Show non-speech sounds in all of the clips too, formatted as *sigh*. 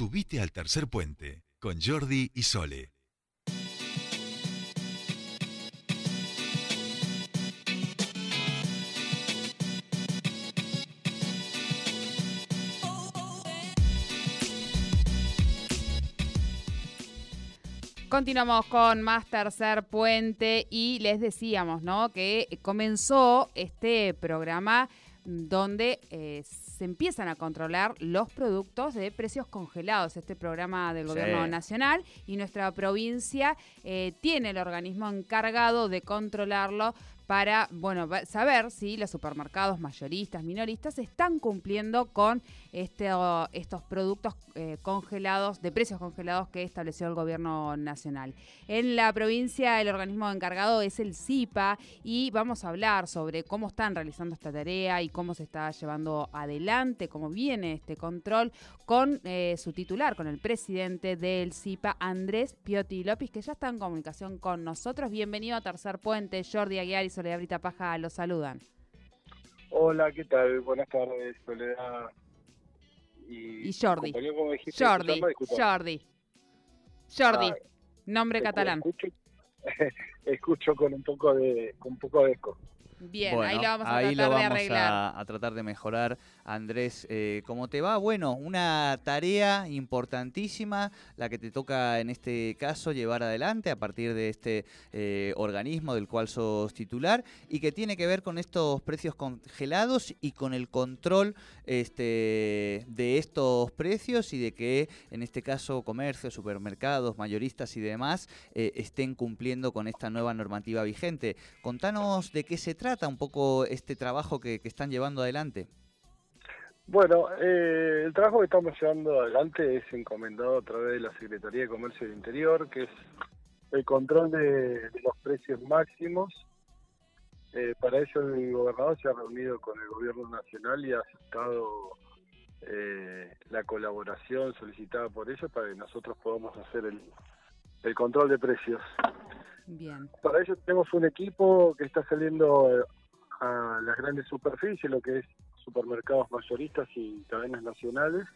Subite al tercer puente con Jordi y Sole. Continuamos con más tercer puente y les decíamos, ¿no? Que comenzó este programa donde eh, se empiezan a controlar los productos de precios congelados, este programa del gobierno nacional, y nuestra provincia eh, tiene el organismo encargado de controlarlo para bueno, saber si los supermercados mayoristas, minoristas están cumpliendo con este, estos productos eh, congelados, de precios congelados que estableció el gobierno nacional. En la provincia el organismo encargado es el CIPA y vamos a hablar sobre cómo están realizando esta tarea y cómo se está llevando adelante, cómo viene este control con eh, su titular, con el presidente del CIPA, Andrés Piotti López, que ya está en comunicación con nosotros. Bienvenido a Tercer Puente, Jordi Aguiar y Soledad Brita Paja los saludan. Hola, ¿qué tal? Buenas tardes, Soledad. Y, Jordi. Jordi, Jordi. Jordi, nombre catalán. *laughs* Escucho, con un poco de con un poco de eco. Bien, ahí lo vamos a tratar de arreglar. A, tratar de mejorar. Andrés, eh, ¿cómo te va? Bueno, una tarea importantísima, la que te toca en este caso llevar adelante a partir de este eh, organismo del cual sos titular y que tiene que ver con estos precios congelados y con el control este, de estos precios y de que en este caso comercios, supermercados, mayoristas y demás eh, estén cumpliendo con esta nueva normativa vigente. Contanos de qué se trata trata un poco este trabajo que, están llevando adelante? Bueno, eh, el trabajo que estamos llevando adelante es encomendado a través de la Secretaría de Comercio del Interior, que es el control de, los precios máximos. Eh, para ello el gobernador se ha reunido con el gobierno nacional y ha aceptado eh, la colaboración solicitada por ellos para que nosotros podamos hacer el control de precios. Bien. Para eso tenemos un equipo que está saliendo eh, a las grandes superficies, lo que es supermercados mayoristas y cadenas nacionales.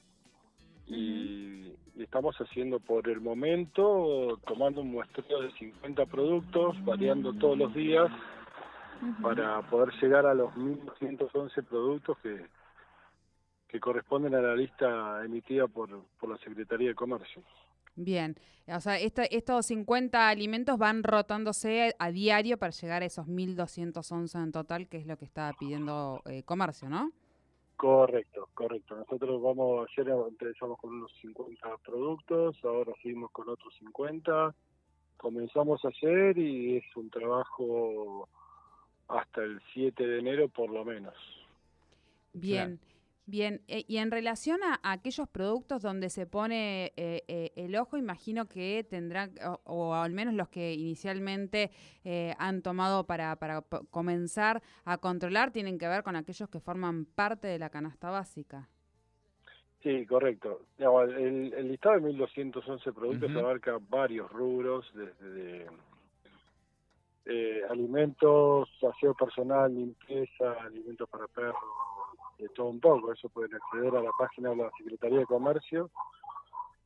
y, estamos haciendo por el momento, tomando un muestreo de 50 productos, variando todos los días, para poder llegar a los 1.211 productos que, que corresponden a la lista emitida por, por la Secretaría de Comercio. Bien, o sea, estos 50 alimentos van rotándose a diario para llegar a esos 1.211 en total, que es lo que está pidiendo eh, comercio, ¿no? Correcto, correcto. Nosotros vamos, ayer empezamos con unos 50 productos, ahora seguimos con otros 50. Comenzamos ayer y es un trabajo hasta el 7 de enero por lo menos. Bien. Bien, eh, y en relación a, aquellos productos donde se pone eh, eh, el ojo, imagino que tendrán, o, al menos los que inicialmente han tomado para, para comenzar a controlar, tienen que ver con aquellos que forman parte de la canasta básica. Sí, correcto. El, listado de 1.211 productos abarca varios rubros, desde alimentos, aseo personal, limpieza, alimentos para perros, de todo un poco. Eso pueden acceder a la página de la Secretaría de Comercio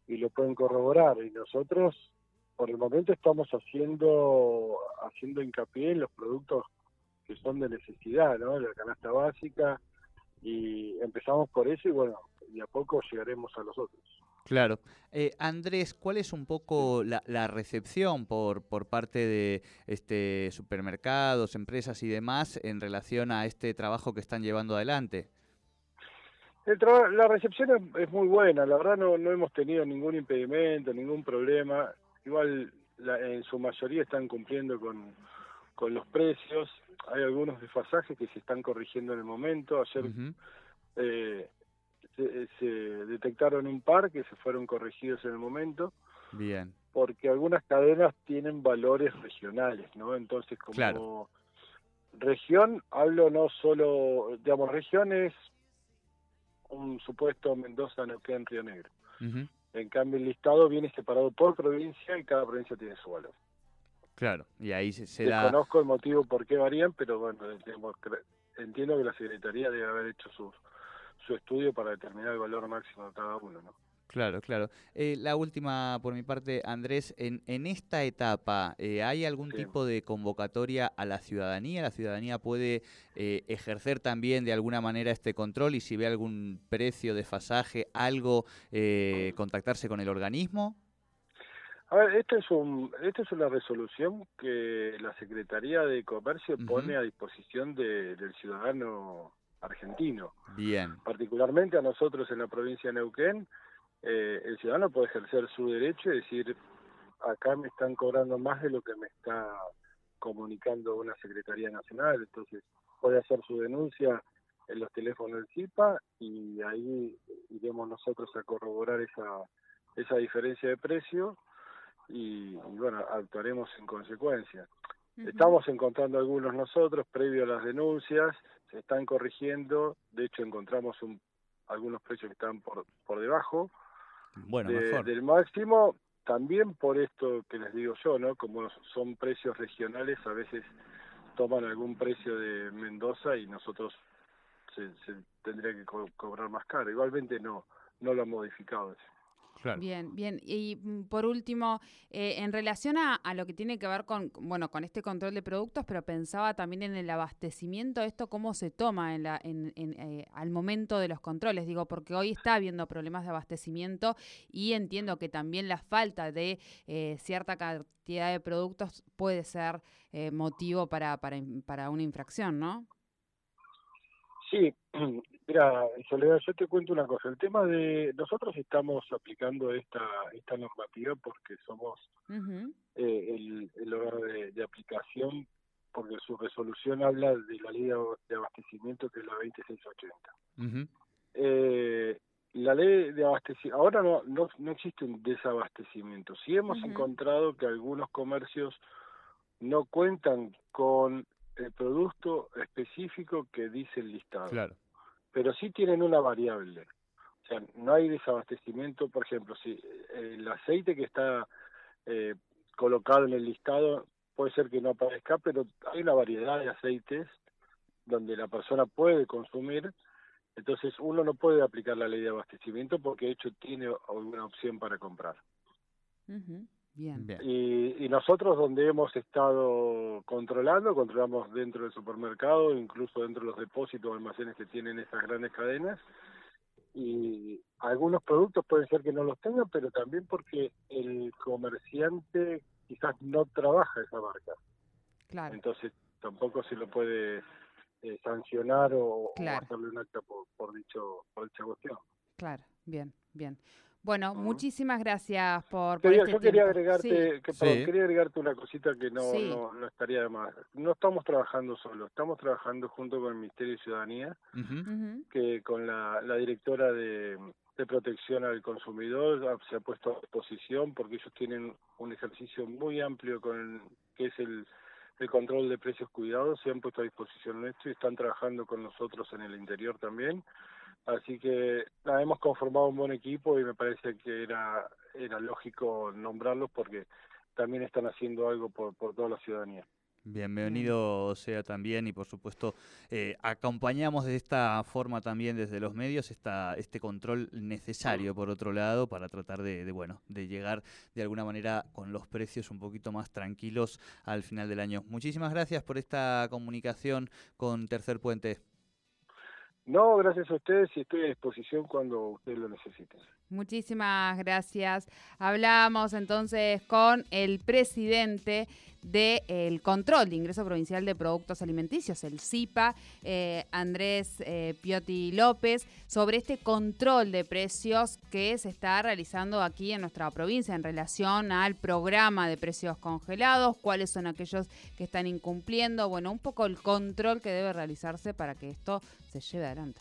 y lo pueden corroborar. Y nosotros, por el momento, estamos haciendo haciendo hincapié en los productos que son de necesidad, ¿no? La canasta básica y empezamos por eso y bueno, y a poco llegaremos a los otros. Claro. Eh, Andrés, ¿cuál es un poco la, recepción por, por parte de este supermercados, empresas y demás en relación a este trabajo que están llevando adelante? La recepción es, muy buena, la verdad no, no hemos tenido ningún impedimento, ningún problema. Igual en su mayoría están cumpliendo con, con los precios. Hay algunos desfasajes que se están corrigiendo en el momento. Ayer eh, se, detectaron un par que se fueron corregidos en el momento. Bien. Porque algunas cadenas tienen valores regionales, ¿no? Entonces, como región, hablo no solo, digamos, regiones un supuesto Mendoza, Neuquén, Río Negro. En cambio, el listado viene separado por provincia y cada provincia tiene su valor. Claro, y ahí se, se Desconozco el motivo por qué varían, pero bueno, entiendo que la Secretaría debe haber hecho su, su estudio para determinar el valor máximo de cada uno, ¿no? Claro, claro. Eh, la última por mi parte, Andrés, en, en esta etapa, eh, ¿hay algún Sí. tipo de convocatoria a la ciudadanía? ¿La ciudadanía puede eh, ejercer también de alguna manera este control y si ve algún precio, desfasaje, algo, eh, contactarse con el organismo? A ver, esto es, un, esto es una resolución que la Secretaría de Comercio pone a disposición de- del ciudadano argentino. Bien, Particularmente a nosotros en la provincia de Neuquén, eh, el ciudadano puede ejercer su derecho y decir, acá me están cobrando más de lo que me está comunicando una Secretaría Nacional, entonces puede hacer su denuncia en los teléfonos del CIPA y ahí iremos nosotros a corroborar esa, esa diferencia de precio y, y bueno, actuaremos en consecuencia. Estamos encontrando algunos nosotros, previo a las denuncias, se están corrigiendo, de hecho encontramos un, algunos precios que están por, por debajo bueno, de- mejor. del máximo, también por esto que les digo yo, ¿no? Como son precios regionales, a veces toman algún precio de Mendoza y nosotros se, se tendría que co- cobrar más caro. Igualmente no, no lo han modificado. Claro. Bien, bien. Y mm, por último, eh, en relación a, a lo que tiene que ver con, bueno, con este control de productos, pero pensaba también en el abastecimiento, esto cómo se toma en la, en, en, eh, al momento de los controles, digo, porque hoy está habiendo problemas de abastecimiento y entiendo que también la falta de eh, cierta cantidad de productos puede ser eh, motivo para, para, para una infracción, ¿no? Sí, *clears throat* mira, Soledad, yo te cuento una cosa. El tema de nosotros estamos aplicando esta esta normativa porque somos eh, el, el órgano de, de aplicación, porque su resolución habla de la ley de ab- de abastecimiento que es la 20680. Ujú. Eh, la ley de abastecimiento, ahora no, no, no existe un desabastecimiento. Sí hemos encontrado que algunos comercios no cuentan con el producto específico que dice el listado Claro. Pero sí tienen una variable. O sea, no hay desabastecimiento, por ejemplo, si eh, el aceite que está eh, colocado en el listado puede ser que no aparezca, pero hay una variedad de aceites donde la persona puede consumir, entonces uno no puede aplicar la ley de abastecimiento porque de hecho tiene alguna opción para comprar. ujú, Bien. Bien. Y, y nosotros donde hemos estado controlando, controlamos dentro del supermercado, incluso dentro de los depósitos o almacenes que tienen esas grandes cadenas, y algunos productos pueden ser que no los tengan, pero también porque el comerciante quizás no trabaja esa marca, Claro. entonces tampoco se lo puede eh, sancionar o, hacerle un acta por, por dicho por dicha cuestión. Claro, bien, bien. Bueno, muchísimas gracias por, por Quería- este yo quería tiempo. agregarte, Sí, que, perdón, Sí. quería agregarte una cosita que no, Sí. no, no estaría de más. No estamos trabajando solo, estamos trabajando junto con el Ministerio de Ciudadanía, que con la, la directora de, de protección al consumidor se ha puesto a disposición porque ellos tienen un ejercicio muy amplio con el- que es el, el control de precios cuidados, se han puesto a disposición nuestro y están trabajando con nosotros en el interior también. Así que hemos conformado un buen equipo y me parece que era, era lógico nombrarlos porque también están haciendo algo por, por toda la ciudadanía. Bienvenido sea también y por supuesto eh, acompañamos de esta forma también desde los medios esta, este control necesario por otro lado para tratar de, de, bueno de llegar de alguna manera con los precios un poquito más tranquilos al final del año. Muchísimas gracias por esta comunicación con Tercer Puente. No, gracias a ustedes y estoy a disposición cuando ustedes lo necesiten. Muchísimas gracias. Hablamos entonces con el presidente del Control de Ingreso Provincial de Productos Alimenticios, el CIPA, eh, Andrés eh, Piotti López, sobre este control de precios que se está realizando aquí en nuestra provincia en relación al programa de precios congelados, cuáles son aquellos que están incumpliendo, bueno, un poco el control que debe realizarse para que esto se lleve adelante.